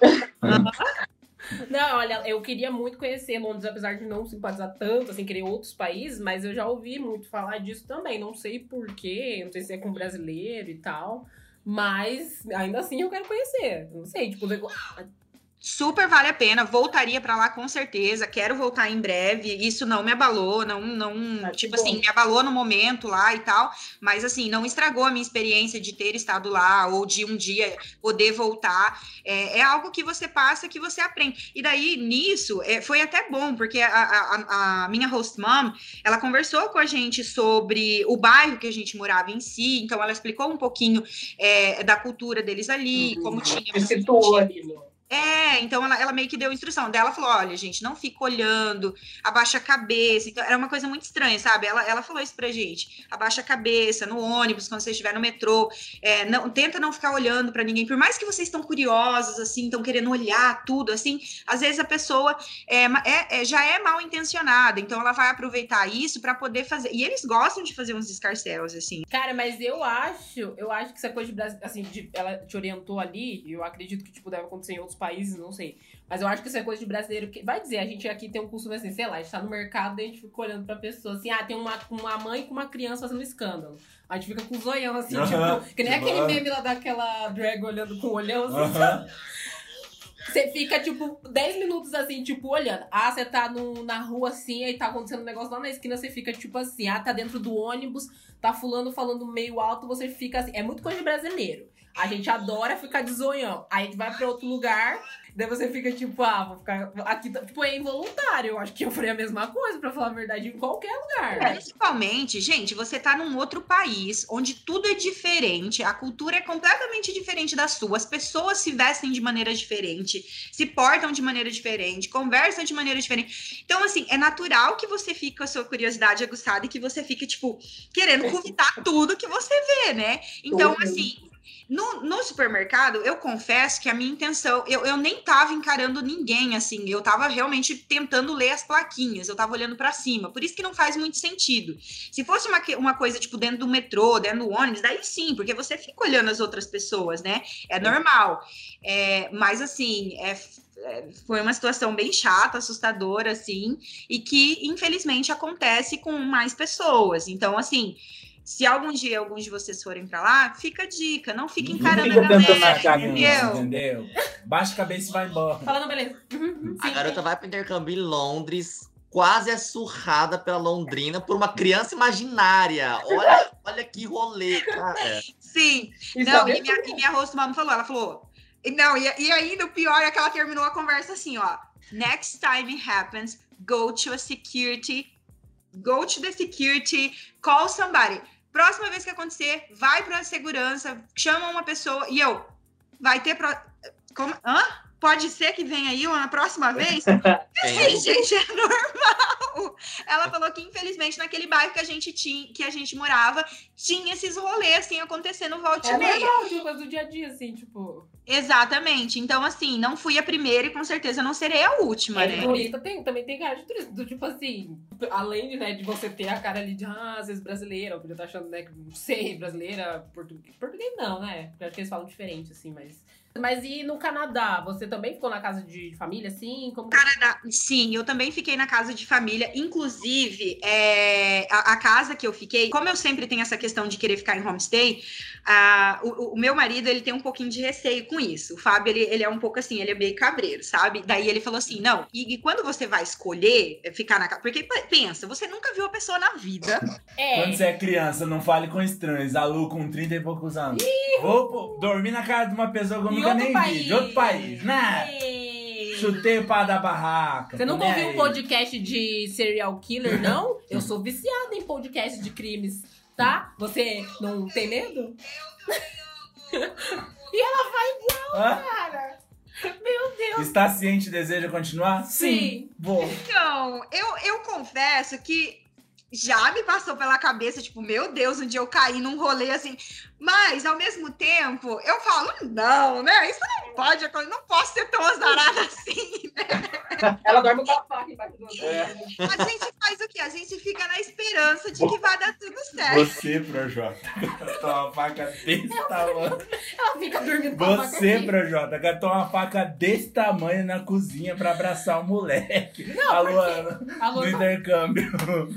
Não, olha, eu queria muito conhecer Londres, apesar de não simpatizar tanto, assim, querer outros países, mas eu já ouvi muito falar disso também. Não sei porquê, não sei se é com brasileiro e tal. Mas ainda assim eu quero conhecer. Não sei, tipo, nego- Super vale a pena, voltaria pra lá com certeza. Quero voltar em breve. Isso não me abalou, não, não, Ah, tipo bom. assim, me abalou no momento lá e tal, mas assim, não estragou a minha experiência de ter estado lá ou de um dia poder voltar. É, é algo que você passa, que você aprende. E daí, nisso, é, foi até bom, porque a, a, a minha host mom, ela conversou com a gente sobre o bairro que a gente morava em si, então ela explicou um pouquinho é, da cultura deles ali, Uhum. como tinha Se situou ali, no- É, então ela, ela meio que deu instrução. Daí ela falou: olha, gente, não fica olhando, abaixa a cabeça. Então, era uma coisa muito estranha, sabe? Ela, ela falou isso pra gente: abaixa a cabeça no ônibus, quando você estiver no metrô. É, não, tenta não ficar olhando pra ninguém. Por mais que vocês estão curiosos, assim, estão querendo olhar tudo, assim, às vezes a pessoa é, é- é- já é mal intencionada. Então ela vai aproveitar isso pra poder fazer. E eles gostam de fazer uns escarcéus, assim. Cara, mas eu acho, eu acho que essa coisa de assim, de- ela te orientou ali, eu acredito que, tipo, deve acontecer em outros países, não sei. Mas eu acho que essa coisa de brasileiro, que, vai dizer, a gente aqui tem um costume assim, sei lá, a gente tá no mercado e a gente fica olhando pra pessoa, assim, ah, tem uma, uma mãe com uma criança fazendo escândalo. A gente fica com os olhão, assim, Aham, tipo, que nem aquele meme lá daquela drag olhando com o olhão, assim, Aham. Você fica, tipo, 10 minutos assim, tipo, olhando. Ah, você tá no, na rua assim, aí tá acontecendo um negócio lá na esquina, você fica, tipo assim, ah, tá dentro do ônibus, tá fulano falando meio alto, você fica assim. É muito coisa de brasileiro. A gente adora ficar de zoião. Aí a gente vai pra outro lugar, daí você fica, tipo, ah, vou ficar. Aqui, tipo, é involuntário. Eu acho que eu faria a mesma coisa, pra falar a verdade, em qualquer lugar. Principalmente, gente, você tá num outro país onde tudo é diferente, a cultura é completamente diferente da sua, as pessoas se vestem de maneira diferente, se portam de maneira diferente, conversam de maneira diferente. Então, assim, é natural que você fique com a sua curiosidade aguçada e que você fique, tipo, querendo convidar tudo que você vê, né? Então, Tudo. assim. No, no supermercado, eu confesso que a minha intenção, eu, eu nem tava encarando ninguém, assim, eu tava realmente tentando ler as plaquinhas, eu tava olhando pra cima, por isso que não faz muito sentido. Se fosse uma, uma coisa, tipo, dentro do metrô, dentro do ônibus, daí sim, porque você fica olhando as outras pessoas, né? É normal. É, mas, assim, é, é, foi uma situação bem chata, assustadora, assim, e que, infelizmente, acontece com mais pessoas. Então, assim, se algum dia alguns de vocês forem pra lá, fica a dica, não fique Não encarando fica a tentando galera, achar entendeu? Entendeu? Baixa a cabeça e vai embora. Falando, beleza. Uhum, A sim. garota vai pro intercâmbio em Londres, quase é surrada pela Londrina por uma criança imaginária. Olha, olha que rolê, cara. Sim, E Não, e minha, e minha host falou, ela falou. e Não, e, e ainda o pior é que ela terminou a conversa assim, ó. Next time it happens, go to a security, go to the security, call somebody. Próxima vez que acontecer, vai pra segurança, chama uma pessoa e eu. Vai ter. Pro... Como? Hã? Pode ser que venha aí uma próxima vez? Sim, gente, é normal. Ela falou que, infelizmente, naquele bairro que a gente tinha, que a gente morava, tinha esses rolês assim acontecendo volta e É meia. normal, tipo, coisa do dia a dia, assim, tipo. Exatamente. Então, assim, não fui a primeira e com certeza não serei a última, É, né? turista tem, também tem cara de turista. Do tipo assim, além de, né, de você ter a cara ali de, ah, às vezes brasileira, eu podia estar achando, né, que não sei, brasileira, português. Português não, né? Porque acho que eles falam diferente, assim, mas. Mas e no Canadá? Você também ficou na casa de família, assim? Como... Canadá, sim, eu também fiquei na casa de família. Inclusive, é, a, a casa que eu fiquei, como eu sempre tenho essa questão de querer ficar em homestay, ah, o, o meu marido ele tem um pouquinho de receio com isso. O Fábio ele, ele é um pouco assim, ele é meio cabreiro, sabe? Daí ele falou assim: não, e, e quando você vai escolher ficar na casa, porque pensa, você nunca viu a pessoa na vida. É. Quando você é criança, não fale com estranhos. A Lu com 30 e poucos anos. Vou pô, dormir na casa de uma pessoa que eu nunca nem país. vi. De outro país. Né? Ei. Chutei o pau da barraca. Você nunca né? ouviu um podcast de serial killer, não? Eu sou viciada em podcast de crimes, tá? Você não tem medo? e ela vai igual, Hã? cara. Meu Deus. Está ciente e deseja continuar? Sim. Vou. Então, eu, eu confesso que já me passou pela cabeça, tipo, meu Deus, um dia eu caí num rolê assim. Mas, ao mesmo tempo, eu falo, não, né? Isso não pode acontecer, não posso ser tão azarada assim. Ela dorme com a faca embaixo do É. A gente faz o quê? A gente fica na esperança de que vai dar tudo certo. Você, Projota. Toma uma faca desse tamanho. Ela fica dormindo com a faca Você. Projota, quer tomar uma faca desse tamanho na cozinha pra abraçar o moleque. Não, a porque- Luana, A no intercâmbio.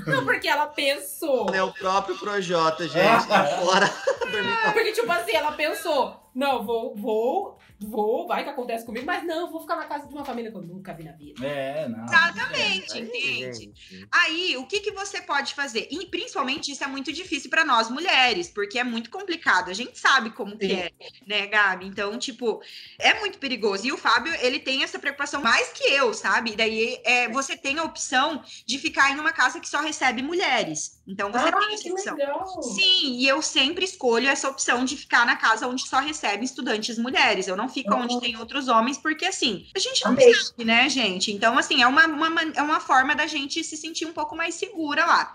Não, porque ela pensou. É o próprio Projota, gente. Tá fora. Dormir com Porque, tipo assim, ela pensou, não, vou, vou, vou, vai que acontece comigo, mas não, vou ficar na casa de uma família que eu nunca vi na vida. É, não. Exatamente, Aí, entende? gente. Aí, o que, que você pode fazer? E principalmente isso é muito difícil para nós mulheres, porque é muito complicado. A gente sabe como que Sim. é, né, Gabi? Então, tipo, é muito perigoso. E o Fábio, ele tem essa preocupação mais que eu, sabe? E daí, é, você tem a opção de ficar em uma casa que só recebe mulheres. Então você tem Ah, essa que opção. legal. Sim, e eu sempre escolho essa opção de ficar na casa onde só recebem estudantes mulheres. Eu não fico Uhum. onde tem outros homens, porque assim, a gente não Amei. sabe, né, gente? Então, assim, é uma, uma, é uma forma da gente se sentir um pouco mais segura lá.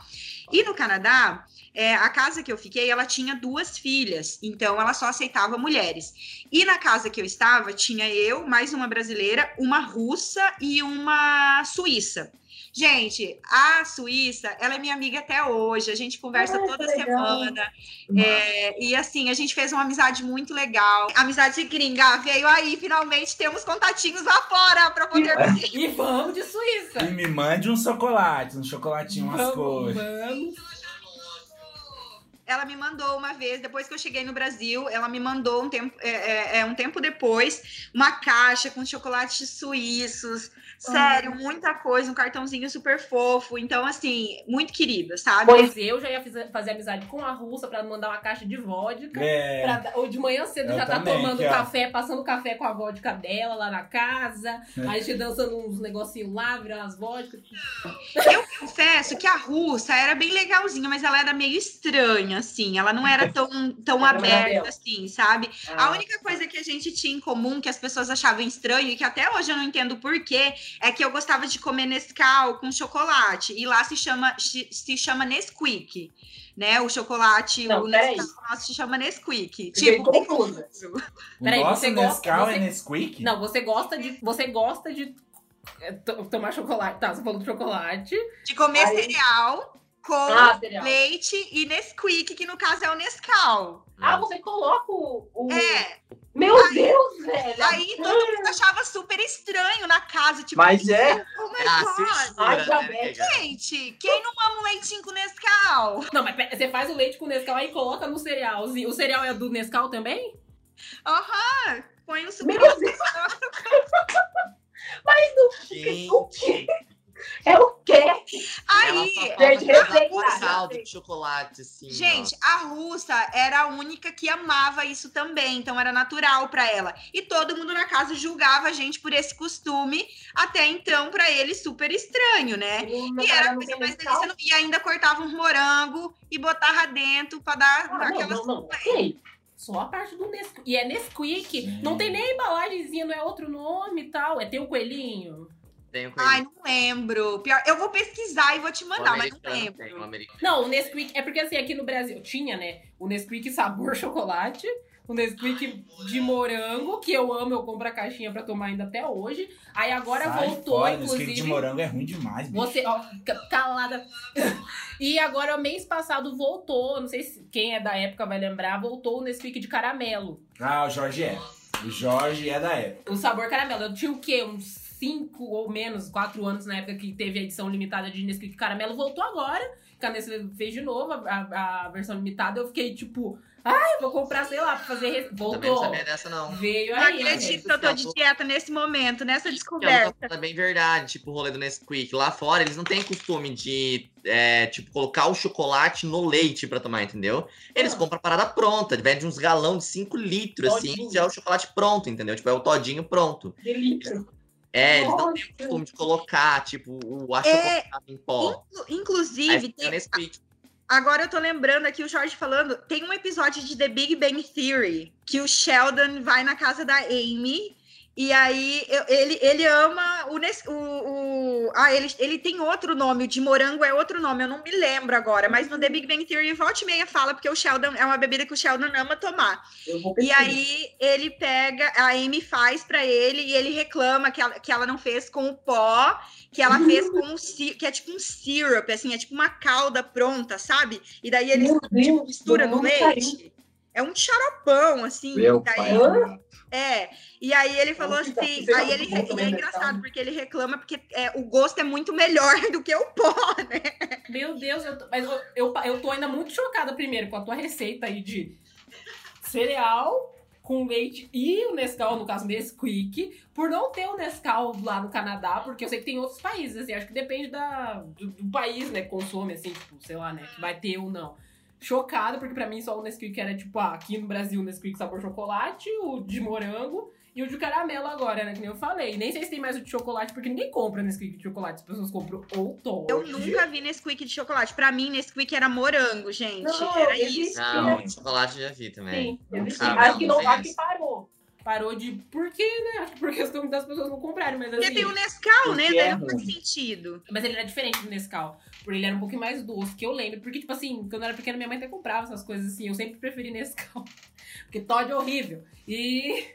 E no Canadá, é, a casa que eu fiquei, ela tinha duas filhas, então ela só aceitava mulheres. E na casa que eu estava, tinha eu, mais uma brasileira, uma russa e uma suíça. Gente, a Suíça, ela é minha amiga até hoje, a gente conversa Ah, toda semana. É, e assim, a gente fez uma amizade muito legal. Amizade gringa veio aí, finalmente temos contatinhos lá fora para poder. E vamos de Suíça. E me mande um chocolate, um chocolatinho, umas Vamos, cores. vamos. Ela me mandou uma vez, depois que eu cheguei no Brasil, ela me mandou um tempo, é, é, é, um tempo depois, uma caixa com chocolates suíços. Sério, muita coisa, um cartãozinho super fofo. Então, assim, muito querida, sabe? Pois eu já ia fazer amizade com a russa pra mandar uma caixa de vodka. É, Pra ou de manhã cedo Eu já tá também, tomando café, passando café com a vodka dela lá na casa. É. Aí a gente dançando uns negocinhos lá, virando as vodkas. Eu confesso que a russa era bem legalzinha, mas ela era meio estranha, assim. Ela não era tão, tão Era aberta assim, sabe? A Ah, única coisa que a gente tinha em comum, que as pessoas achavam estranho, e que até hoje eu não entendo porquê, é que eu gostava de comer Nescau com chocolate. E lá se chama, se chama Nesquik. Né? O chocolate, Não, o. Nescau nosso se chama Nesquik. Tipo, confuso. Peraí, você gosta- é Nesquik? Não, você gosta de. Você gosta de é, to- tomar chocolate. Tá, você falou de chocolate. De comer Aí- cereal com Ah, cereal. leite e Nesquik, que no caso é o Nescau. Ah, você coloca o. o- É, Meu Deus, velho. aí todo mundo achava super estranho na casa, tipo, Mas é. oh my É god. Ai, né? Gente, quem não ama um leitinho com Nescau? Não, mas você faz o leite com Nescau aí e coloca no cerealzinho. O cereal é do Nescau também? Aham, põe um super... Meu Deus. O quê? É o quê? Aí, Gente, caldo de chocolate, assim. gente, a russa era a única que amava isso também, então era natural pra ela. E todo mundo na casa julgava a gente por esse costume, até então pra ele super estranho, né? No E era a não coisa mais delícia. E ainda cortava um morango e botava dentro pra dar Ah, não, aquela não, não. Ok. Só a parte do Nesquik. E é Nesquik. Não tem nem embalagenzinha, não é outro nome e tal. É ter o coelhinho. Tem um Ai, não lembro. Pior, eu vou pesquisar e vou te mandar, mas não Tem, lembro. americano. Não, o Nesquik é porque assim, aqui no Brasil tinha, né? O Nesquik sabor chocolate, o Nesquik de morango, que eu amo, eu compro a caixinha pra tomar ainda até hoje. Aí agora Sai voltou, fora, Nesquik inclusive. de morango é ruim demais, bicho. Você, ó, ca- calada. E agora, mês passado, voltou. Não sei se quem é da época vai lembrar, voltou o Nesquik de caramelo. Ah, o Jorge é. O Jorge é da época. O sabor caramelo. Eu tinha o quê? Uns 5 ou menos, 4 anos na época que teve a edição limitada de Nesquik caramelo. Voltou agora. Que a Nestlé fez de novo a, a- a versão limitada. Eu fiquei tipo, ai, vou comprar, sei lá, pra fazer. re- Também não Voltou. sabia dessa, não. Veio Não aí. acredito que eu tô de dieta nesse momento, nessa é descoberta. coisa bem verdade, tipo o rolê do Nesquik. Lá fora, eles não têm costume de, é, tipo, colocar o chocolate no leite pra tomar, entendeu? Eles Ah. compram a parada pronta, vende uns galão de 5 litros, assim, Todinho. já é o chocolate pronto, entendeu? Tipo, é o todinho pronto. De litro. É, eles não têm o Nossa. costume de colocar, tipo, o É, achocolatado em pó. Inclusive, tem- agora eu tô lembrando aqui o Jorge falando, tem um episódio de The Big Bang Theory que o Sheldon vai na casa da Amy e aí eu- ele, ele ama o, Nes- o, o- ah ele, ele tem outro nome, o de morango é outro nome, eu não me lembro agora, mas no The Big Bang Theory volta e meia fala porque o Sheldon é uma bebida que o Sheldon ama tomar. Eu vou E aí ele pega, a Amy faz pra ele e ele reclama que ela, que ela não fez com o pó, que ela fez com si- que é tipo um syrup, assim, é tipo uma calda pronta, sabe? E daí ele tipo, mistura no leite. É um xaropão, assim. Meu daí- pai. É, e aí ele falou Nossa, assim, aí ele e é bem engraçado porque ele reclama porque é, o gosto é muito melhor do que o pó, né? Meu Deus, eu tô, mas eu, eu, eu tô ainda muito chocada primeiro com a tua receita aí de cereal com leite e o Nescau, no caso Nesquik, por não ter o Nescau lá no Canadá, porque eu sei que tem outros países, assim, acho que depende da, do, do país, né, que consome, assim, tipo, sei lá, né, que vai ter ou não. Chocada, porque pra mim só o Nesquik era, tipo, ah, aqui no Brasil o Nesquik sabor chocolate, o de morango E o de caramelo agora, né? Que nem eu falei. Nem sei se tem mais o de chocolate, porque ninguém compra Nesquik de chocolate. As pessoas compram ou Todd. Eu nunca vi Nesquik de chocolate. Pra mim, Nesquik era morango, gente. Não, era isso. Não, chocolate eu já vi também. Sim, existe. Ah, acho que não, não acho que parou. Parou de. Por quê, né? Acho que por questão das pessoas não comprarem, mas Porque assim. tem o Nescau, né? Porque Daí é não faz sentido. Mas ele era diferente do Nescau. Porque ele era um pouquinho mais doce, que eu lembro. Porque, tipo assim, quando eu era pequena, minha mãe até comprava essas coisas assim. Eu sempre preferi Nescau. Porque Todd é horrível. E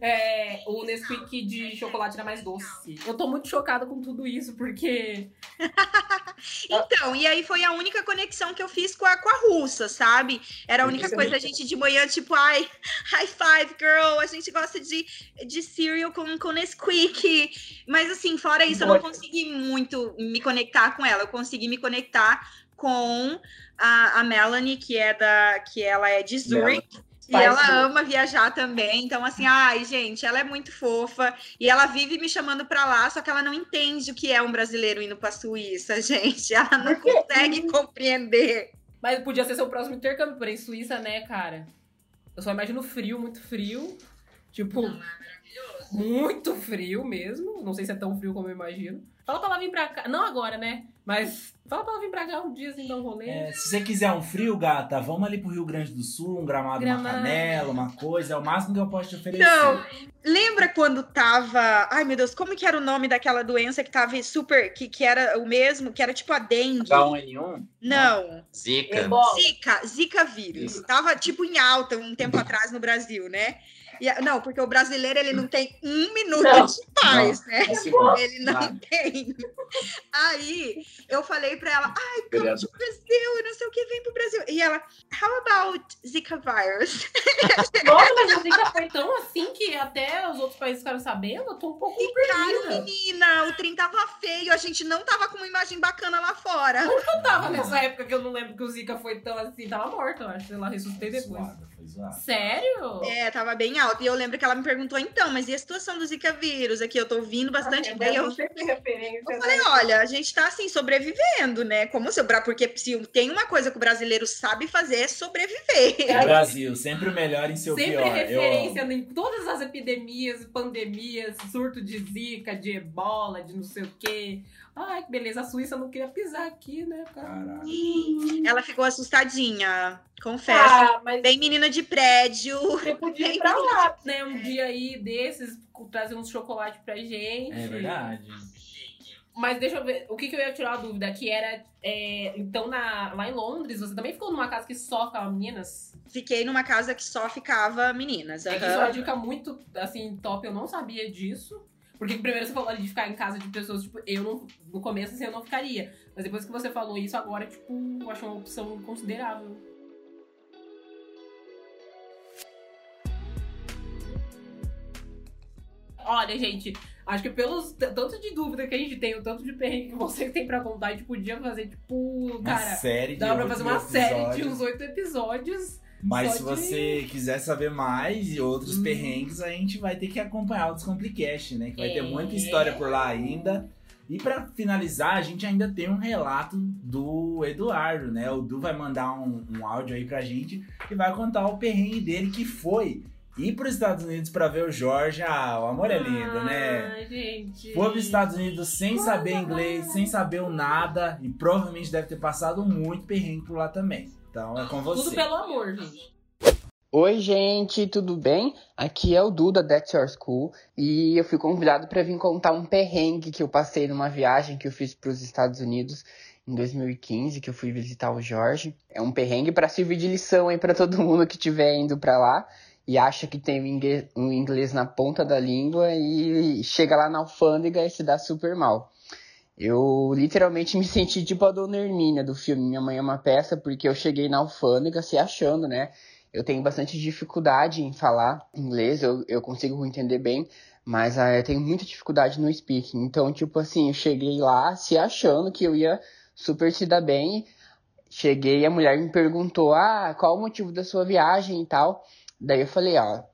é, o Nesquik de chocolate era mais doce. Eu tô muito chocada com tudo isso, porque. Então, e aí foi a única conexão que eu fiz com a, com a russa, sabe? Era a única coisa, a gente de manhã, tipo, ai, high five, girl, a gente gosta de, de cereal com, com Nesquik. Mas assim, fora isso, eu não consegui muito me conectar com ela. Eu consegui me conectar com a, a Melanie, que é da. que ela é de Zurich. E ela ama viajar também, então assim, ai, gente, ela é muito fofa e ela vive me chamando pra lá, só que ela não entende o que é um brasileiro indo pra Suíça, gente. Ela não consegue compreender. Mas podia ser seu próximo intercâmbio, porém, Suíça, né, cara? Eu só imagino frio, muito frio. Tipo, muito frio mesmo. Não sei se é tão frio como eu imagino. Fala pra ela vir pra cá. Não agora, né? Mas fala pra ela vir pra cá um dia assim, dar um rolê. É, se você quiser um frio, gata, vamos ali pro Rio Grande do Sul, um gramado, uma Gramado. canela, uma coisa. É o máximo que eu posso te oferecer. Não, lembra quando tava. Ai, meu Deus, como que era o nome daquela doença que tava super. que, que era o mesmo, que era tipo a dengue? H1N1? Não. Zica. Ebola. Zika, Zika vírus. Tava tipo em alta um tempo atrás no Brasil, né? E não, porque o brasileiro ele não tem um minuto Não. de paz, né? É segundo. Ele não tem. Aí eu falei pra ela, ai, come Vereador. pro Brasil, e não sei o que, vem pro Brasil. E ela, how about Zika virus? Nossa, mas a Zika foi tão assim que até os outros países ficaram sabendo. Eu tô um pouco Cara, perdida. menina, o trem tava feio, a gente não tava com uma imagem bacana lá fora. Eu tava nessa época que eu não lembro que o Zika foi tão assim. Tava morto, eu acho. Sei lá, ressuscitei depois. Zoado. Sério? É, tava bem alto. E eu lembro que ela me perguntou, então, mas e a situação do Zika vírus? Aqui eu tô ouvindo bastante. Daí eu, sempre eu falei, olha, a gente tá assim, sobrevivendo, né? Como se, porque se tem uma coisa que o brasileiro sabe fazer é sobreviver. Brasil, sempre o melhor em seu Sempre pior. Eu referência amo. em todas as epidemias, pandemias, surto de zika, de ebola, de não sei o quê. Ai, que beleza. A Suíça não queria pisar aqui, né, cara? Caraca. Ela ficou assustadinha, confesso. Ah, mas Bem menina de prédio. você podia ir pra lá. Né, um dia aí desses, trazer uns chocolate pra gente. É verdade. Mas deixa eu ver, o que, que eu ia tirar a dúvida, que era, é, então, na, lá em Londres, você também ficou numa casa que só ficava meninas? Fiquei numa casa que só ficava meninas. É que isso é uma dica muito, assim, top, eu não sabia disso. Porque primeiro você falou ali de ficar em casa de pessoas, tipo, eu não, no começo assim, eu não ficaria. Mas depois que você falou isso, agora, tipo, eu acho uma opção considerável. Olha, gente, acho que pelos tanto de dúvida que a gente tem, o tanto de perrengue que vocês têm pra contar, a gente podia fazer, tipo, Uma cara, série de dá pra fazer uma série de episódios. uns oito episódios. Mas só se você quiser saber mais e outros Hum. perrengues, a gente vai ter que acompanhar o Descomplicast, né? Que vai ter É. muita história por lá ainda. E pra finalizar, a gente ainda tem um relato do Eduardo, né? O Du vai mandar um, um áudio aí pra gente e vai contar o perrengue dele que foi ir pros Estados Unidos pra ver o Jorge. Ah, o amor é lindo, né? Ai, gente. Foi pros Estados Unidos sem saber inglês, sem saber o nada e provavelmente deve ter passado muito perrengue por lá também. Então é com você. Tudo pelo amor, gente. Oi, gente, tudo bem? Aqui é o Duda That's Your School e eu fui convidado para vir contar um perrengue que eu passei numa viagem que eu fiz para os Estados Unidos em 2015, que eu fui visitar o Jorge. É um perrengue para servir de lição aí para todo mundo que estiver indo para lá e acha que tem o inglês na ponta da língua e chega lá na alfândega e se dá super mal. Eu literalmente me senti tipo a Dona Hermínia do filme Minha Mãe é uma Peça, porque eu cheguei na alfândega se achando, né? Eu tenho bastante dificuldade em falar inglês, eu, eu consigo entender bem, mas ah, eu tenho muita dificuldade no speaking. Então, tipo assim, eu cheguei lá se achando que eu ia super se dar bem. Cheguei e a mulher me perguntou, ah, qual o motivo da sua viagem e tal. Daí eu falei, ó, va-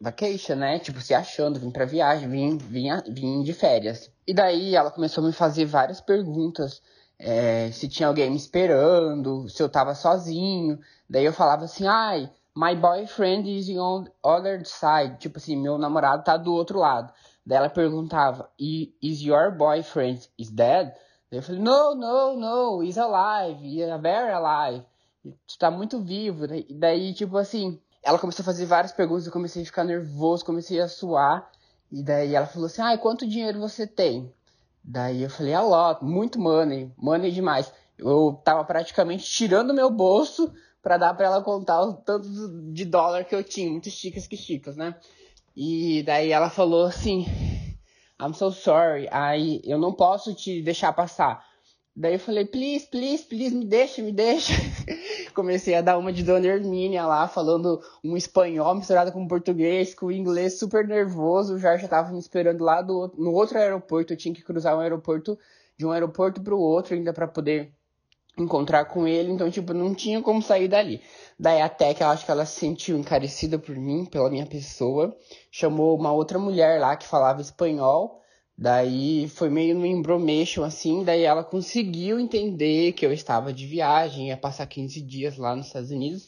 vacation, né? Tipo, se achando, vim pra viagem, vim, vim, vim de férias. E daí ela começou a me fazer várias perguntas. é, se tinha alguém me esperando, se eu tava sozinho. Daí eu falava assim, ai, My boyfriend is on other side. Tipo assim, meu namorado tá do outro lado. Daí ela perguntava, "I- Is your boyfriend is dead? Daí eu falei, No, no, no, he's alive, he's very alive. Tá muito vivo. Daí, daí, tipo assim, ela começou a fazer várias perguntas, eu comecei a ficar nervoso, comecei a suar. E daí ela falou assim, ai, quanto dinheiro você tem? Daí eu falei, a lot, muito money, money demais. Eu tava praticamente tirando meu bolso pra dar pra ela contar o tanto de dólar que eu tinha, muitos chicas que chicas, né? E daí ela falou assim, I'm so sorry, I, eu não posso te deixar passar. Daí eu falei, please, please, please, me deixa, me deixa. Comecei a dar uma de Dona Hermínia lá, falando um espanhol misturado com português, com inglês super nervoso. O Jorge já tava me esperando lá do, no outro aeroporto. Eu tinha que cruzar um aeroporto de um aeroporto pro outro ainda pra poder encontrar com ele. Então, tipo, não tinha como sair dali. Daí até que eu acho que ela se sentiu encarecida por mim, pela minha pessoa. Chamou uma outra mulher lá que falava espanhol. Daí foi meio no embromation assim, daí ela conseguiu entender que eu estava de viagem, ia passar 15 dias lá nos Estados Unidos,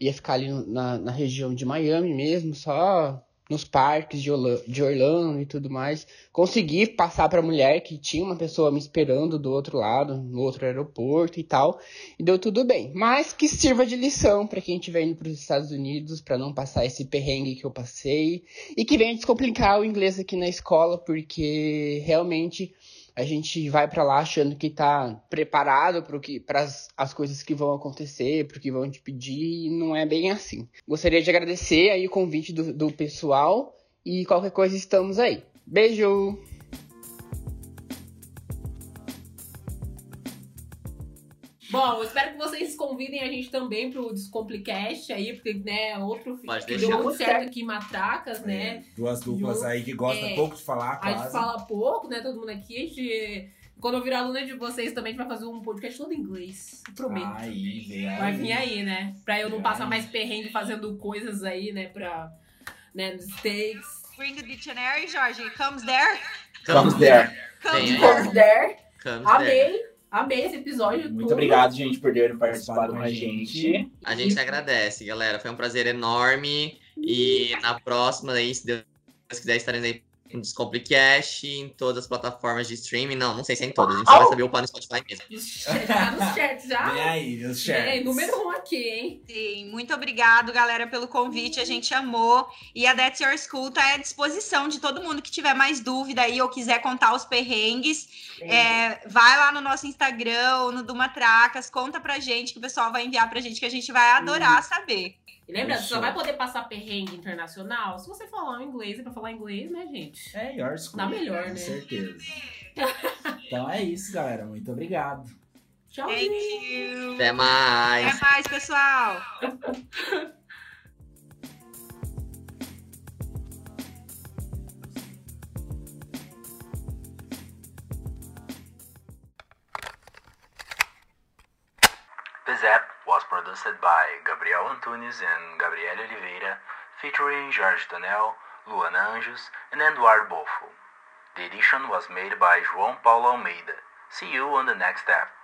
ia ficar ali na, na região de Miami mesmo, só nos parques de, Orla- de Orlando e tudo mais. Consegui passar para a mulher que tinha uma pessoa me esperando do outro lado, no outro aeroporto e tal, e deu tudo bem. Mas que sirva de lição para quem estiver indo para os Estados Unidos, para não passar esse perrengue que eu passei. E que venha descomplicar o inglês aqui na escola, porque realmente a gente vai pra lá achando que tá preparado para as coisas que vão acontecer, pro que vão te pedir, e não é bem assim. Gostaria de agradecer aí o convite do, do pessoal e qualquer coisa estamos aí. Beijo! Bom, eu espero que vocês convidem a gente também pro Descomplicast aí, porque, né, outro Pode que deu muito certo aqui em Matracas, né? Duas duplas Eu- aí que gostam é, pouco de falar, A gente quase. fala pouco, né, todo mundo aqui. A gente, quando eu virar aluna de vocês também, a gente vai fazer um podcast todo em inglês. Prometo. Aí, vem aí. Vai vir aí, né? Pra eu não passar mais perrengue fazendo coisas aí, né, pra... Né, nos States. Bring the dictionary, Jorge. Comes there. Comes there. Comes there. Comes there. Amei. Amei esse episódio. Muito todo. obrigado, gente, por terem participado com a gente. A gente agradece, galera. Foi um prazer enorme. E na próxima, aí, se Deus quiser, estaremos aí no Descomplicast, em todas as plataformas de streaming. Não, não sei se é em todas. A gente só vai saber upar no Spotify mesmo. Tá nos chats já. Vem aí, os chats. número um aqui, hein? Sim, muito obrigado, galera, pelo convite. A gente amou. E a That's Your School tá à disposição de todo mundo que tiver mais dúvida aí ou quiser contar os perrengues. É, vai lá no nosso Instagram no do Matracas, conta pra gente que o pessoal vai enviar pra gente que a gente vai adorar saber. E lembra, você só vai poder passar perrengue internacional se você falar um inglês. E pra falar inglês, né, gente? É your school. Dá melhor, Com né? certeza. então é isso, galera. Muito obrigado. Tchau, Thank gente. you. Até mais. Até mais, pessoal. App was produced by Gabriel Antunes and Gabriele Oliveira, featuring Jorge Tonel, Luana Anjos, and Eduardo Bofo. The edition was made by João Paulo Almeida. See you on the next app.